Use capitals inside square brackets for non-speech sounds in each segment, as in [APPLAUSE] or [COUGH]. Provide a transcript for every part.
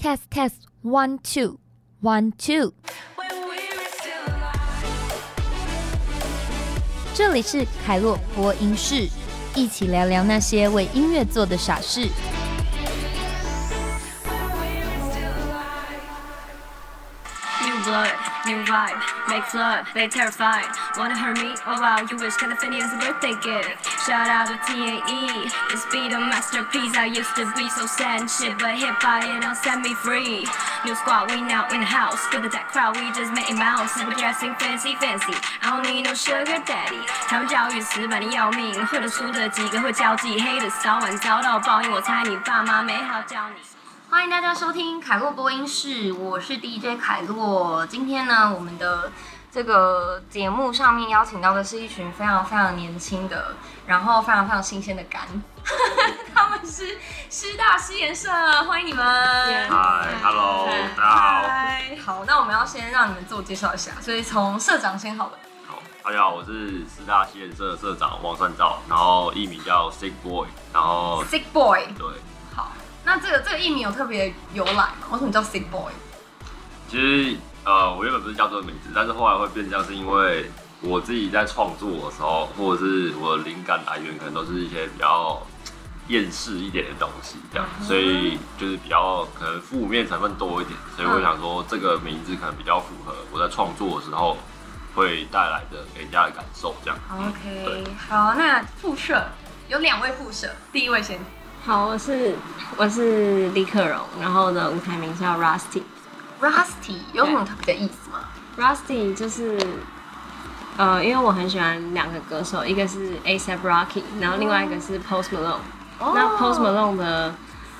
Test test one two one two，这里是凯洛播音室，一起聊聊那些为音乐做的傻事。new vibe, make love, they terrified. Wanna hurt me? Oh wow, you wish kinda funny as a birthday gift. Shout out to TAE, this be the masterpiece. I used to be so sad and shit, but hip hop it don't set me free. New squad, we now in the house. Good at that crowd, we just making mouse. Never dressing fancy, fancy. I don't need no sugar daddy. 他们教育死板的要命，会的输的几个会交际，黑的早晚遭到报应。我猜你爸妈没好教你。 欢迎大家收听凯洛播音室，我是 DJ 凯洛。今天呢，我们的这个节目上面邀请到的是一群非常非常年轻的，然后非常非常新鲜的干，[LAUGHS] 他们是师大西研社，欢迎你们。嗨，Hello，大家好。嗨，好，那我们要先让你们自我介绍一下，所以从社长先好了。好，大家好，我是师大西研社社长王善照，然后艺名叫 Sick Boy，然后 Sick Boy，对，好，那这个这个艺名有特别由来吗？为什么叫 Sick Boy？其实呃，我原本不是叫这个名字，但是后来会变这样，是因为我自己在创作的时候，或者是我的灵感来源，可能都是一些比较厌世一点的东西，这样，所以就是比较可能负面成分多一点，所以我想说这个名字可能比较符合我在创作的时候会带来的给人家的感受，这样。OK，好，那副社有两位副社，第一位先。好，我是我是李克荣，然后我的舞台名叫 Rusty。Rusty 有什么特别的意思吗？Rusty 就是呃，因为我很喜欢两个歌手，一个是 A$AP Rocky，然后另外一个是 Post Malone。那 Post Malone 的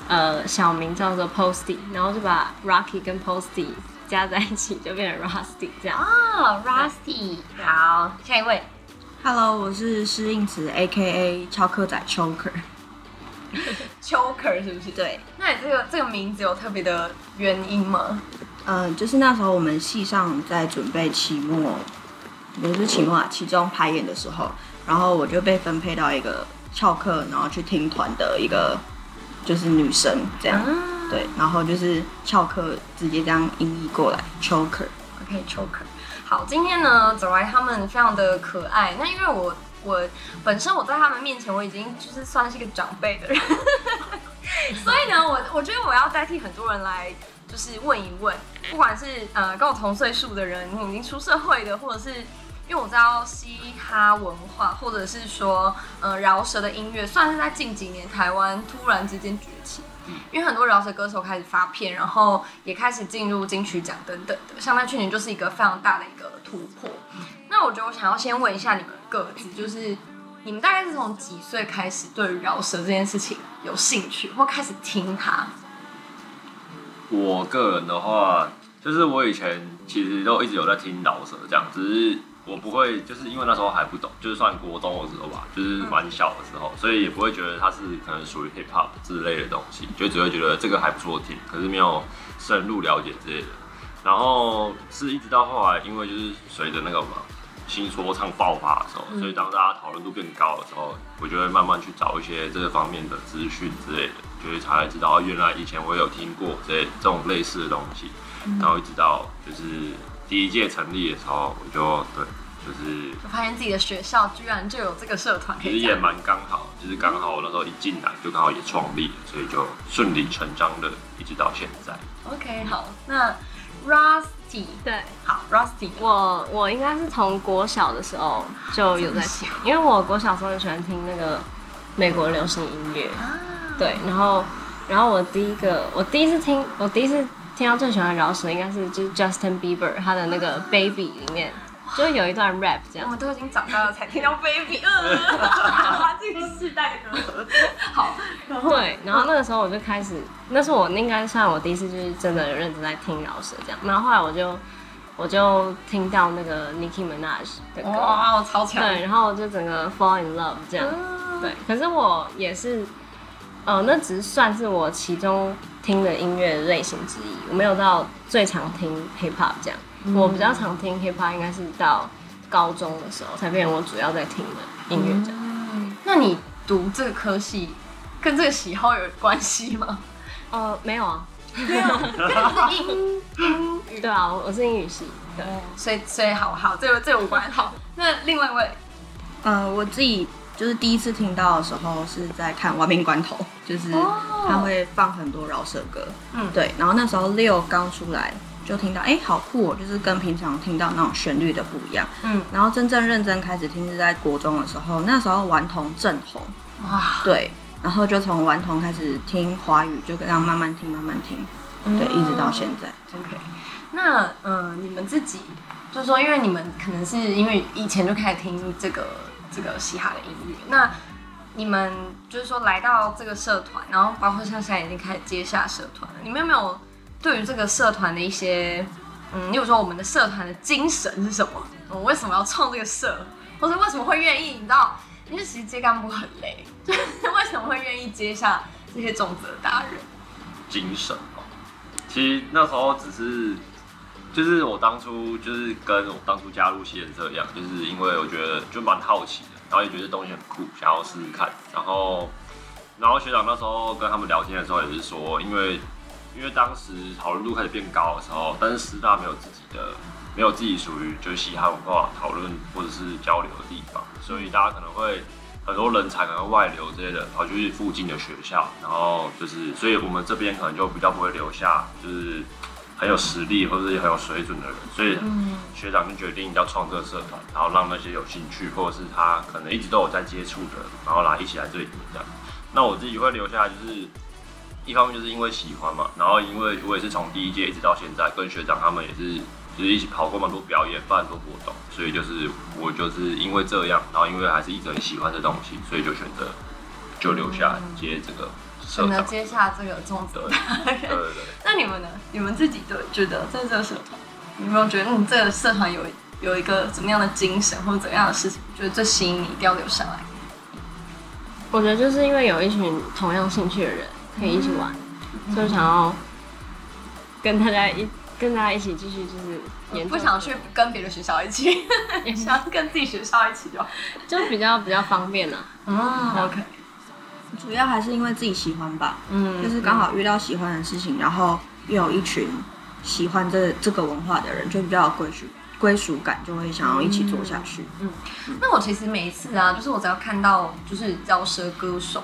呃小名叫做 Posty，然后就把 Rocky 跟 Posty 加在一起，就变成 Rusty 这样。啊，Rusty，好，下一位。Hello，我是施应慈，A.K.A. 超客仔 Choker。[LAUGHS] Choker 是不是？对，那你这个这个名字有特别的原因吗？嗯、就是那时候我们系上在准备期末，也不是期末啊，期中排演的时候，然后我就被分配到一个翘课，然后去听团的一个就是女生这样，对，然后就是翘课直接这样音译过来 Choker。OK，Choker。好，今天呢，走来他们非常的可爱。那因为我我本身我在他们面前我已经就是算是一个长辈的人，所以呢，我我觉得我要代替很多人来就是问一问，不管是呃跟我同岁数的人，你已经出社会的，或者是。因为我知道嘻哈文化，或者是说，呃，饶舌的音乐，算是在近几年台湾突然之间崛起。因为很多饶舌歌手开始发片，然后也开始进入金曲奖等等的，像在去年就是一个非常大的一个突破。那我觉得我想要先问一下你们各自，就是你们大概是从几岁开始对于饶舌这件事情有兴趣，或开始听它？我个人的话，就是我以前其实都一直有在听饶舌这样，只是我不会，就是因为那时候还不懂，就是算国中的时候吧，就是蛮小的时候，所以也不会觉得它是可能属于 hip hop 之类的东西，就只会觉得这个还不错听，可是没有深入了解之类的。然后是一直到后来，因为就是随着那个嘛新说唱爆发的时候，所以当大家讨论度变高的时候，我就会慢慢去找一些这个方面的资讯之类的，就是才会知道原来以前我有听过这这种类似的东西，然后一直到就是第一届成立的时候，我就对，就是就发现自己的学校居然就有这个社团其实也。蛮刚好，就是刚好我那时候一进来就刚好也创立了，所以就顺理成章的一直到现在。OK，好，那 Rusty，对好，Rusty，我我应该是从国小的时候就有在听，因为我国小时候很喜欢听那个美国流行音乐。对，然后然后我第一个我第一次听我第一次听到最喜欢的饶舌应该是就是 Justin Bieber 他的那个 Baby 里面就有一段 rap 这样。我们都已经长大了才听到 Baby，呃，这个世代的歌。[LAUGHS] 好，对，然后那个时候我就开始，那是我应该算我第一次就是真的认真在听饶舌这样。然后后来我就我就听到那个 Nicki Minaj 的歌，哇，我超强。对，然后我就整个 fall in love 这样。对，可是我也是，呃，那只是算是我其中听的音乐类型之一，我没有到最常听 hip hop 这样。我比较常听 hip hop 应该是到高中的时候才变成我主要在听的音乐这样。那你读这个科系跟这个喜好有关系吗？呃，没有啊，[LAUGHS] 没有 [LAUGHS] 是英英语对啊，我我是英语系，对，所以所以好好，这个这个无关。好，那另外一位，呃，我自己就是第一次听到的时候是在看《亡命关头》，就是他会放很多饶舌歌，嗯对。然后那时候六刚出来，就听到哎、好酷哦，就是跟平常听到那种旋律的不一样。嗯，然后真正认真开始听是在国中的时候，那时候顽童正红，哇，对。然后就从顽童开始听华语，就这样慢慢听慢慢听，对，一直到现在。OK，那呃，你们自己就是说，因为你们可能是因为以前就开始听这个这个嘻哈的音乐，那你们就是说来到这个社团，然后包括像现在已经开始接下社团了，你们有没有对于这个社团的一些嗯，例如说我们的社团的精神是什么？我为什么要创这个社，或者为什么会愿意？你知道，因为其实接干部很累，就 [LAUGHS] 是为什么会愿意接下这些重责大人？精神哦。其实那时候只是，就是我当初就是跟我当初加入西人社一样，就是因为我觉得就蛮好奇的，然后也觉得东西很酷，想要试试看。然后，然后学长那时候跟他们聊天的时候也是说，因为因为当时讨论度开始变高的时候，但是师大没有自己的没有自己属于就是嘻哈文化讨论或者是交流的地方，所以大家可能会很多人才可能外流这些的跑去附近的学校，然后就是，所以我们这边可能就比较不会留下就是很有实力或者是很有水准的人，所以学长就决定要创这个社团，然后让那些有兴趣或者是他可能一直都有在接触的，然后来一起来这里这样。那我自己会留下来就是。一方面就是因为喜欢嘛，然后因为我也是从第一届一直到现在，跟学长他们也是就是一起跑过蛮多表演，办很多活动，所以就是我就是因为这样，然后因为还是一直很喜欢这东西，所以就选择就留下来接这个选择接下这个粽子对那你们呢？你们自己对觉得在这个社团，你有没有觉得嗯这个社团有有一个怎么样的精神或者怎么样的事情，觉得最吸引你，一定要留下来？我觉得就是因为有一群同样兴趣的人可以一起玩，所以想要跟大家一跟大家一起继续就是研究，不想去跟别的学校一起，[LAUGHS] 想要跟自己学校一起就好。就比较比较方便啊。嗯，OK，主要还是因为自己喜欢吧，嗯就是刚好遇到喜欢的事情，然后又有一群喜欢这这个文化的人，就比较有归属归属感，就会想要一起做下去。嗯那我其实每一次啊，就是我只要看到就是饶舌歌手，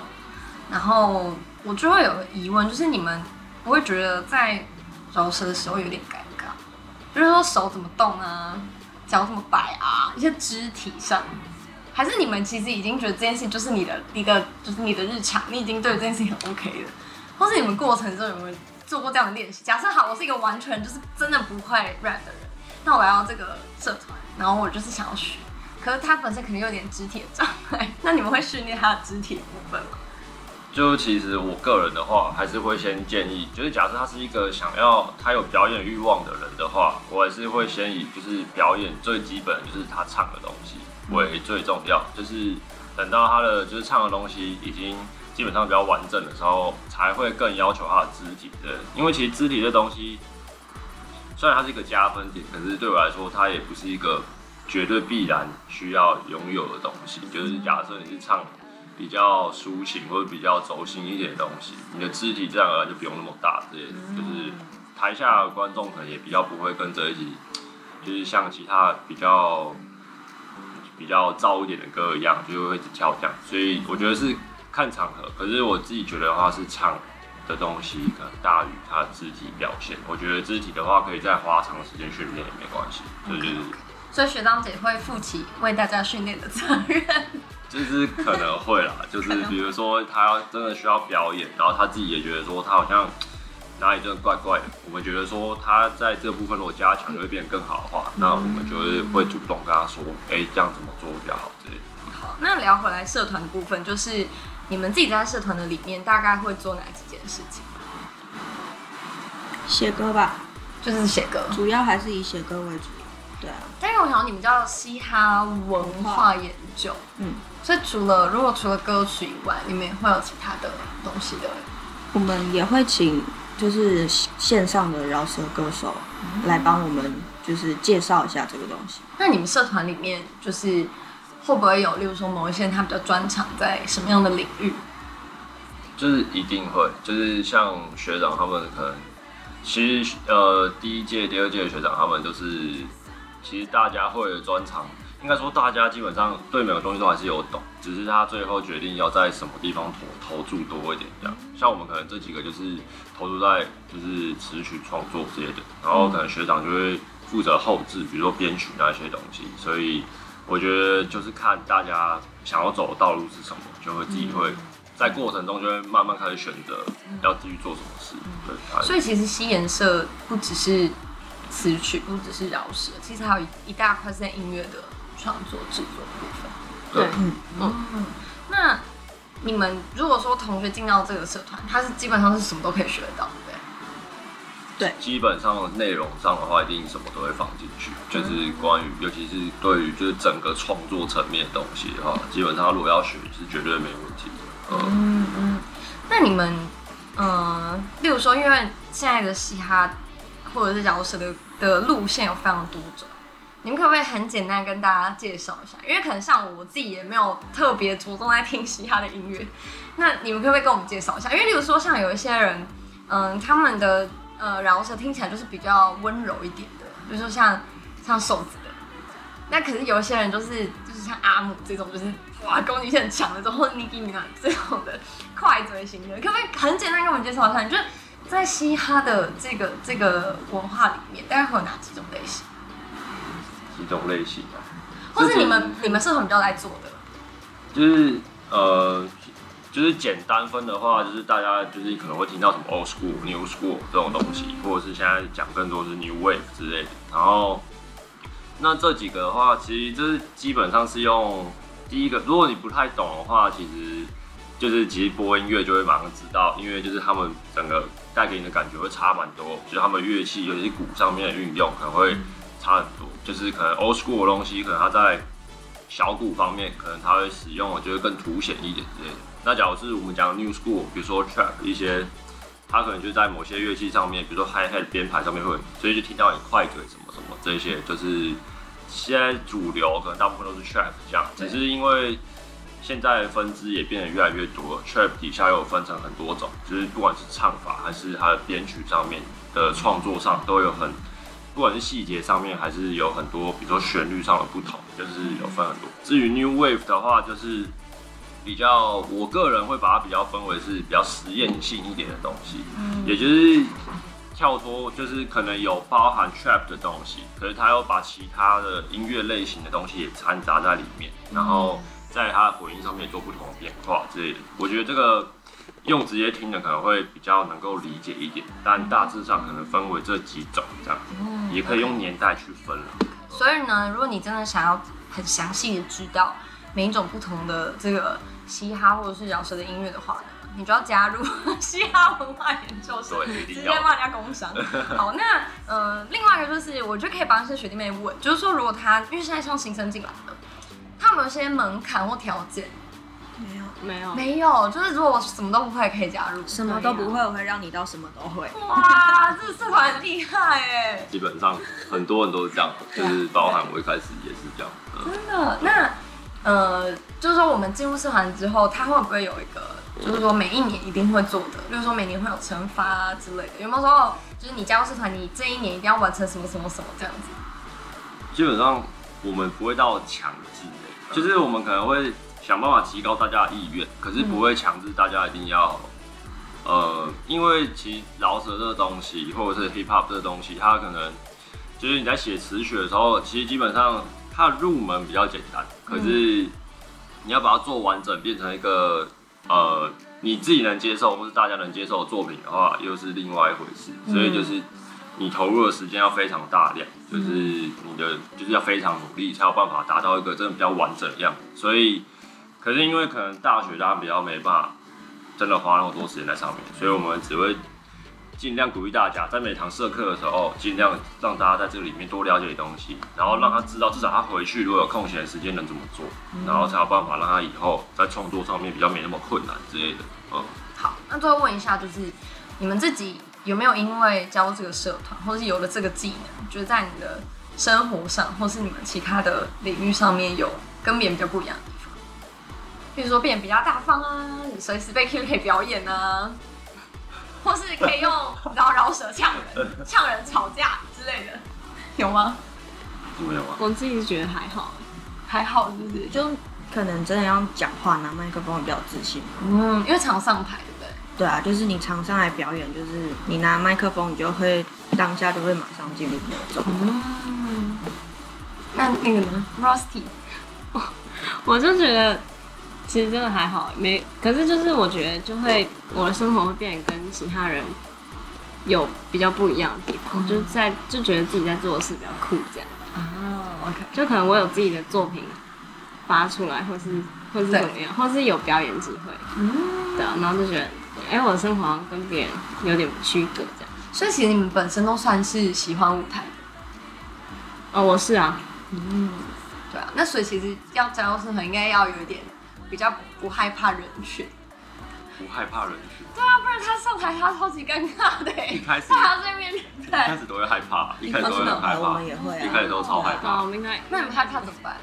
然后我就会有个疑问，就是你们不会觉得在饶舌的时候有点尴尬，就是说手怎么动啊，脚怎么摆啊，一些肢体上，还是你们其实已经觉得这件事就是你的一个就是你的日常，你已经对这件事很 OK 了，或是你们过程中有没有做过这样的练习？假设好，我是一个完全就是真的不会 rap 的人，那我来到这个社团，然后我就是想要学。可是他本身可能有点肢体的障碍，[LAUGHS] 那你们会训练他的肢体部分吗？就其实我个人的话，还是会先建议，就是假设他是一个想要他有表演欲望的人的话，我还是会先以就是表演最基本就是他唱的东西为最重要，就是等到他的就是唱的东西已经基本上比较完整的时候，才会更要求他的肢体的，因为其实肢体这东西虽然它是一个加分点，可是对我来说，它也不是一个绝对必然需要拥有的东西。就是假设你是唱比较抒情或者比较轴心一点的东西，你的肢体自然而然就不用那么大之类的。就是台下的观众可能也比较不会跟着一起，就是像其他比较比较燥一点的歌一样，就会一直跳这样。所以我觉得是看场合，可是我自己觉得的话是唱的东西可能大于他的肢体表现。我觉得肢体的话可以再花长时间训练也没关系，对对对。所以学长姐会负起为大家训练的责任。就是可能会啦，[LAUGHS] 就是比如说他要真的需要表演，然后他自己也觉得说他好像哪里真的怪怪的，我们觉得说他在这部分如果加强就会变得更好的话，那我们就是会主动跟他说，哎、这样怎么做比较好之类的。好，那聊回来社团的部分，就是你们自己在社团的里面大概会做哪几件事情？写歌吧，就是写歌。主要还是以写歌为主。对啊，但是我想你们叫嘻哈文化研究，嗯，所以除了如果除了歌曲以外，你们也会有其他的东西的。我们也会请就是线上的饶舌歌手来帮我们就是介绍一下这个东西。那你们社团里面就是会不会有，例如说某一些人他比较专长在什么样的领域？就是一定会，就是像学长他们可能其实呃，第一届、第二届的学长他们都是，其实大家会的专长，应该说大家基本上对每个东西都还是有懂，只是他最后决定要在什么地方投投注多一点这样。像我们可能这几个就是投注在就是词曲创作之类的，然后可能学长就会负责后置，比如说编曲那些东西。所以我觉得就是看大家想要走的道路是什么，就会自己会在过程中就会慢慢开始选择要继续做什么事。对，所以其实西颜社不只是词曲，不只是饶舌，其实还有一一大块是在音乐的创作制作部分。对，嗯嗯，那你们如果说同学进到这个社团，他是基本上是什么都可以学得到，对不对？对基本上内容上的话，一定什么都会放进去，就是关于，尤其是对于就是整个创作层面的东西的话，基本上如果要学是绝对没问题的。嗯，嗯嗯。那你们，嗯，例如说，因为现在的嘻哈或者是饶舌的的路线有非常多种，你们可不可以很简单跟大家介绍一下？因为可能像我自己也没有特别着重在听嘻哈的音乐，那你们可不可以跟我们介绍一下？因为例如说，像有一些人，嗯，他们的呃饶舌听起来就是比较温柔一点的，比如说像像瘦子的，那可是有一些人就是就是像阿姆这种，就是哇攻击性很强的这种，或者 Nicki Minaj 这种的快嘴型的，可不可以很简单跟我们介绍一下？你觉得在嘻哈的这个这个文化里面，大概会有哪几种类型？几种类型啊，或是你们你们社团比较来做的？就是呃，就是简单分的话，就是大家就是可能会听到什么 old school、new school 这种东西，或者是现在讲更多是 new wave 之类的。然后那这几个的话，其实就是基本上是用第一个，如果你不太懂的话，其实就是其实播音乐就会马上知道，因为就是他们整个带给你的感觉会差蛮多，就是他们乐器尤其是鼓上面的运用可能会差很多，就是可能 old school 的东西，可能它在小鼓方面，可能它会使用，我觉得更凸显一点之类的。那假如是我们讲 new school，比如说 trap 一些，它可能就在某些乐器上面，比如说 hi hat 编排上面会，所以就听到你快嘴什么什么这些，就是现在主流可能大部分都是 trap 这样，只是因为现在分支也变得越来越多了，trap 底下又有分成很多种，就是不管是唱法还是它的编曲上面的创作上都有很。不管是细节上面，还是有很多，比如说旋律上的不同，就是有分很多。至于 New Wave 的话，就是比较，我个人会把它比较分为是比较实验性一点的东西，也就是跳脱，就是可能有包含 Trap 的东西，可是它又把其他的音乐类型的东西也掺杂在里面，然后在它的混音上面做不同的变化之类的。我觉得这个。用直接听的可能会比较能够理解一点，但大致上可能分为这几种这样，嗯也可以用年代去分了。所以呢，如果你真的想要很详细的知道每一种不同的这个嘻哈或者是饶舌的音乐的话呢，你就要加入 [LAUGHS] 嘻哈文化研究所，直。接帮人家工商。[LAUGHS] 好，那呃，另外一个就是，我就可以帮一些学弟妹问，就是说，如果他因为现在像新生进来的，他有没有一些门槛或条件？没有，没有，没有，就是如果我什么都不会，可以加入。什么都不会，我会让你到什么都会。哇，这社团很厉害哎！基本上很多人都是这样，就是包含我一开始也是这样。嗯真的，那呃，就是说我们进入社团之后，他会不会有一个，就是说每一年一定会做的，比如说每年会有惩罚啊之类的，有没有说哦就是你加入社团，你这一年一定要完成什么什么什么这样子？基本上我们不会到强制的，就是我们可能会想办法提高大家的意愿，可是不会强制大家一定要。呃，因为其实饶舌这个东西，或者是 hip hop 这个东西，它可能就是你在写词曲的时候，其实基本上它的入门比较简单，可是你要把它做完整，变成一个呃你自己能接受或是大家能接受的作品的话，又是另外一回事。所以就是你投入的时间要非常大量，就是你的就是要非常努力，才有办法达到一个真的比较完整的样子。所以，可是因为可能大学大家比较没办法真的花那么多时间在上面，所以我们只会尽量鼓励大家在每堂社课的时候，尽量让大家在这里面多了解东西，然后让他知道至少他回去如果有空闲的时间能怎么做，然后才有办法让他以后在创作上面比较没那么困难之类的。嗯，好，那最后问一下，就是你们自己有没有因为加入这个社团，或是有了这个技能，觉得在你的生活上，或是你们其他的领域上面有跟别人比较不一样的地方？比如说变得比较大方啊，你随时被 Q 可以表演啊，[LAUGHS] 或是可以用饶饶舌呛人、呛人吵架之类的，有吗？没有啊？我自己是觉得还好，还好是不是？就可能真的要讲话拿麦克风比较自信。嗯，因为常上台，对啊，就是你常上来表演，就是你拿麦克风，你就会当下就会马上进入那种。嗯，那那个呢，Rusty？我就觉得其实真的还好，没。可是就是我觉得就会我的生活会变得跟其他人有比较不一样的地方，就是在就觉得自己在做的事比较酷这样。哦，OK，就可能我有自己的作品发出来，或是或是怎么样，或是有表演机会，嗯，对啊，然后就觉得，哎、我的生活好像跟别人有点区隔这样。所以其实你们本身都算是喜欢舞台的，哦，我是啊，嗯对啊。那所以其实要加入社团，应该要有一点比较不害怕人群。不害怕人群，对啊，不然他上台他超级尴尬的欸一开始他还要在那边一开。始都会害怕，一开始都会很害我怕，们也会啊一开始都超害哦，怕我，们应该那你们害怕怎么办？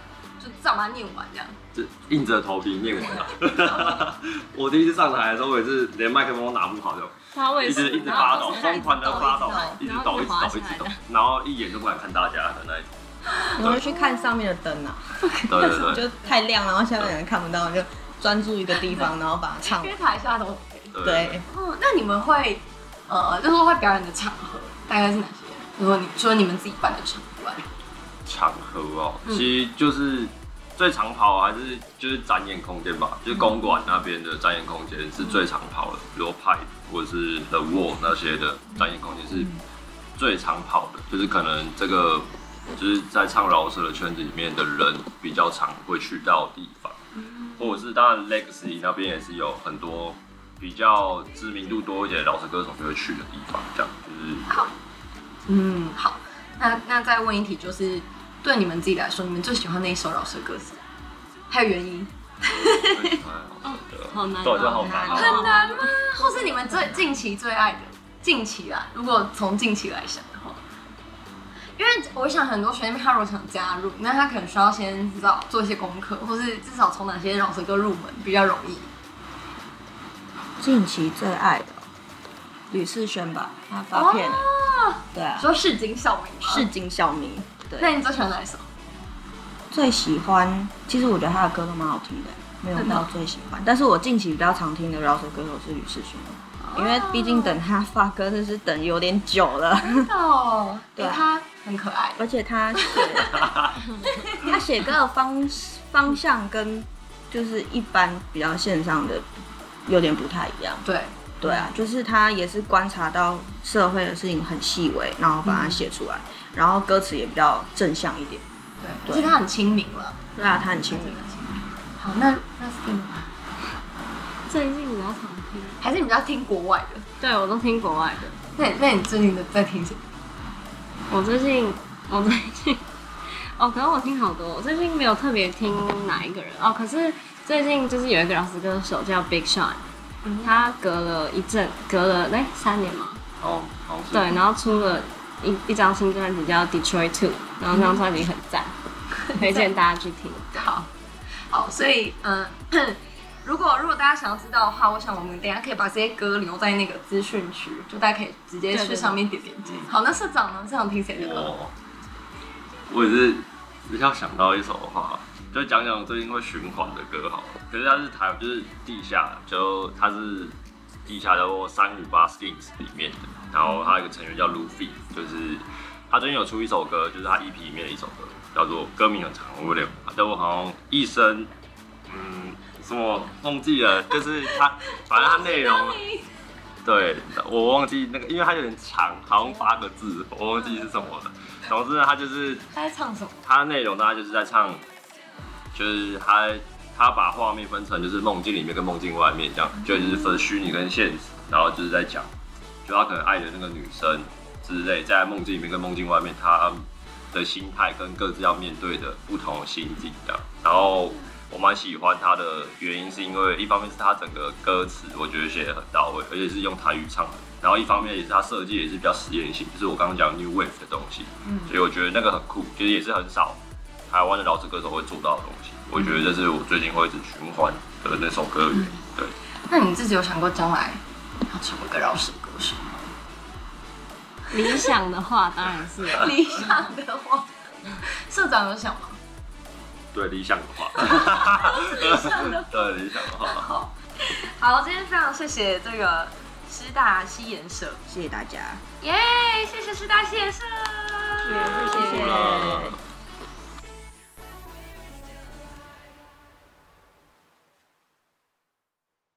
就至少把它念完这样。就硬着头皮念完了。[LAUGHS] 我第一次上台的时候，我也是连麦克风都拿不好，就他为一直一直发抖，疯狂的发抖，一直抖，一直抖，一直抖，然后一眼就不敢看大家的那一种。[LAUGHS] 你会去看上面的灯啊，对对对 [LAUGHS] 就太亮，然后下面的人看不到，就专注一个地方，然后把它唱。因为台下都对，哦，那你们会呃，就是说会表演的场合大概是哪些？如果你除了你们自己办的场以外，场合哦，其实就是最常跑还是就是展演空间吧，就是公馆那边的展演空间是最常跑的，比如派或者是 The Wall 那些的展演空间是最常跑的，就是可能这个就是在唱饶舌的圈子里面的人比较常会去到的地方，或者是当然 Legacy 那边也是有很多比较知名度多一点的饶舌歌手就会去的地方，这样就是好。嗯，好，那那再问一题，就是对你们自己来说，你们最喜欢那一首饶舌歌词，还有原因？[LAUGHS] 最喜欢饶舌的好难就好难哦。很难吗？或是你们最近期最爱的？近期啊，如果从近期来想的话，因为我想很多学弟妹他如果想加入，那他可能需要先知道做一些功课，或是至少从哪些饶舌歌入门比较容易。近期最爱的吕世轩吧，他发片了，哦，对啊，说市井小民？市井小民。对，那你最喜欢哪一首？最喜欢，其实我觉得他的歌都蛮好听的，没有到最喜欢。但是我近期比较常听的饶舌歌手是吕世勋，因为毕竟等他发歌真是等有点久了。哦，[LAUGHS] 对啊他很可爱。而且他写 [LAUGHS] 他写歌的方方向跟就是一般比较线上的有点不太一样。对，对啊，就是他也是观察到社会的事情很细微，然后把它写出来，然后歌词也比较正向一点。对，而且他很亲民了。对啊，他很亲民。好，那那 Steam 最近比较常听，还是你比较听国外的？对我都听国外的。那你那你最近的在听什么？我最近，[LAUGHS] 我最近，哦，可能我听好多。我最近没有特别听哪一个人哦，可是最近就是有一个饶舌歌手叫 Big Sean，他隔了一阵，隔了哎三年嘛，哦，好对，然后出了一一张新专辑叫 Detroit Two，然后这张专辑很赞，推荐大家去听。[LAUGHS] 好，好，所以嗯、[CLEARS THROAT] 如果如果大家想要知道的话，我想我们等一下可以把这些歌留在那个资讯区，就大家可以直接去上面点点击。好，那社长呢？社长听谁的歌？我我也是比较想到一首的话，就讲讲最近会循环的歌好了。可是它是台，就是地下，就它是地下叫做三五八 Skins 里面的，然后他有一个成员叫 Luffy，就是他最近有出一首歌，就是他 EP 里面的一首歌，叫做歌名很长，我有点，但我好像一生，嗯，什么忘记了，就是他，反正他内容。对，我忘记那个，因为它有点长，好像八个字，我忘记是什么了。总之呢，他就是他在唱什么？他的内容大概就是在唱，就是他他把画面分成就是梦境里面跟梦境外面这样，就是分虚拟跟现实，然后就是在讲，就他可能爱的那个女生之类，在梦境里面跟梦境外面，他的心态跟各自要面对的不同的心境这样。然后我蛮喜欢他的原因是因为一方面是他整个歌词我觉得写的很到位，而且是用台语唱的。然后一方面也是他设计也是比较实验性，就是我刚刚讲 new wave 的东西，所以我觉得那个很酷，其实也是很少台湾的饶舌歌手会做到的东西。我觉得这是我最近会一直循环的那首歌的原因。对，那你自己有想过将来要成为一个饶舌歌手吗？理想的话当然是 [LAUGHS] 理想的话，社长有想吗？对理想的话，[LAUGHS] 对理想的话，[LAUGHS] 好，今天非常谢谢这个师大西研社，谢谢大家，耶谢谢师大西研社，谢谢